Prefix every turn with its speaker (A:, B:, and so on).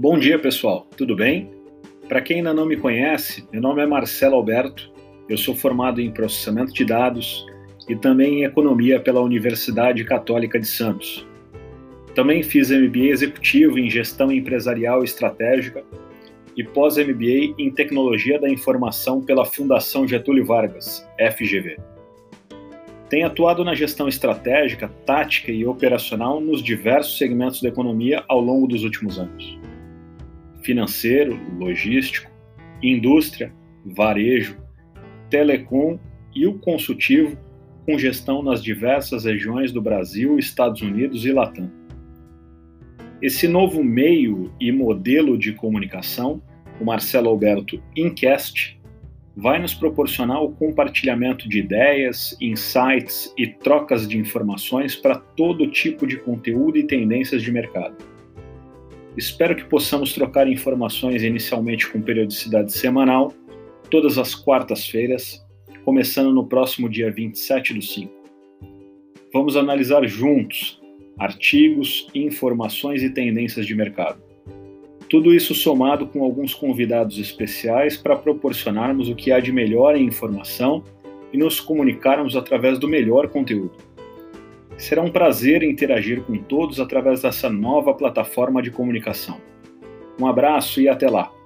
A: Bom dia, pessoal. Tudo bem? Para quem ainda não me conhece, meu nome é Marcelo Alberto. Eu sou formado em processamento de dados e também em economia pela Universidade Católica de Santos. Também fiz MBA executivo em gestão empresarial estratégica e pós-MBA em tecnologia da informação pela Fundação Getúlio Vargas, FGV. Tem atuado na gestão estratégica, tática e operacional nos diversos segmentos da economia ao longo dos últimos anos. Financeiro, logístico, indústria, varejo, telecom e o consultivo, com gestão nas diversas regiões do Brasil, Estados Unidos e Latam. Esse novo meio e modelo de comunicação, o Marcelo Alberto Incast, vai nos proporcionar o compartilhamento de ideias, insights e trocas de informações para todo tipo de conteúdo e tendências de mercado. Espero que possamos trocar informações inicialmente com periodicidade semanal, todas as quartas-feiras, começando no próximo dia 27 do 5. Vamos analisar juntos artigos, informações e tendências de mercado. Tudo isso somado com alguns convidados especiais para proporcionarmos o que há de melhor em informação e nos comunicarmos através do melhor conteúdo. Será um prazer interagir com todos através dessa nova plataforma de comunicação. Um abraço e até lá!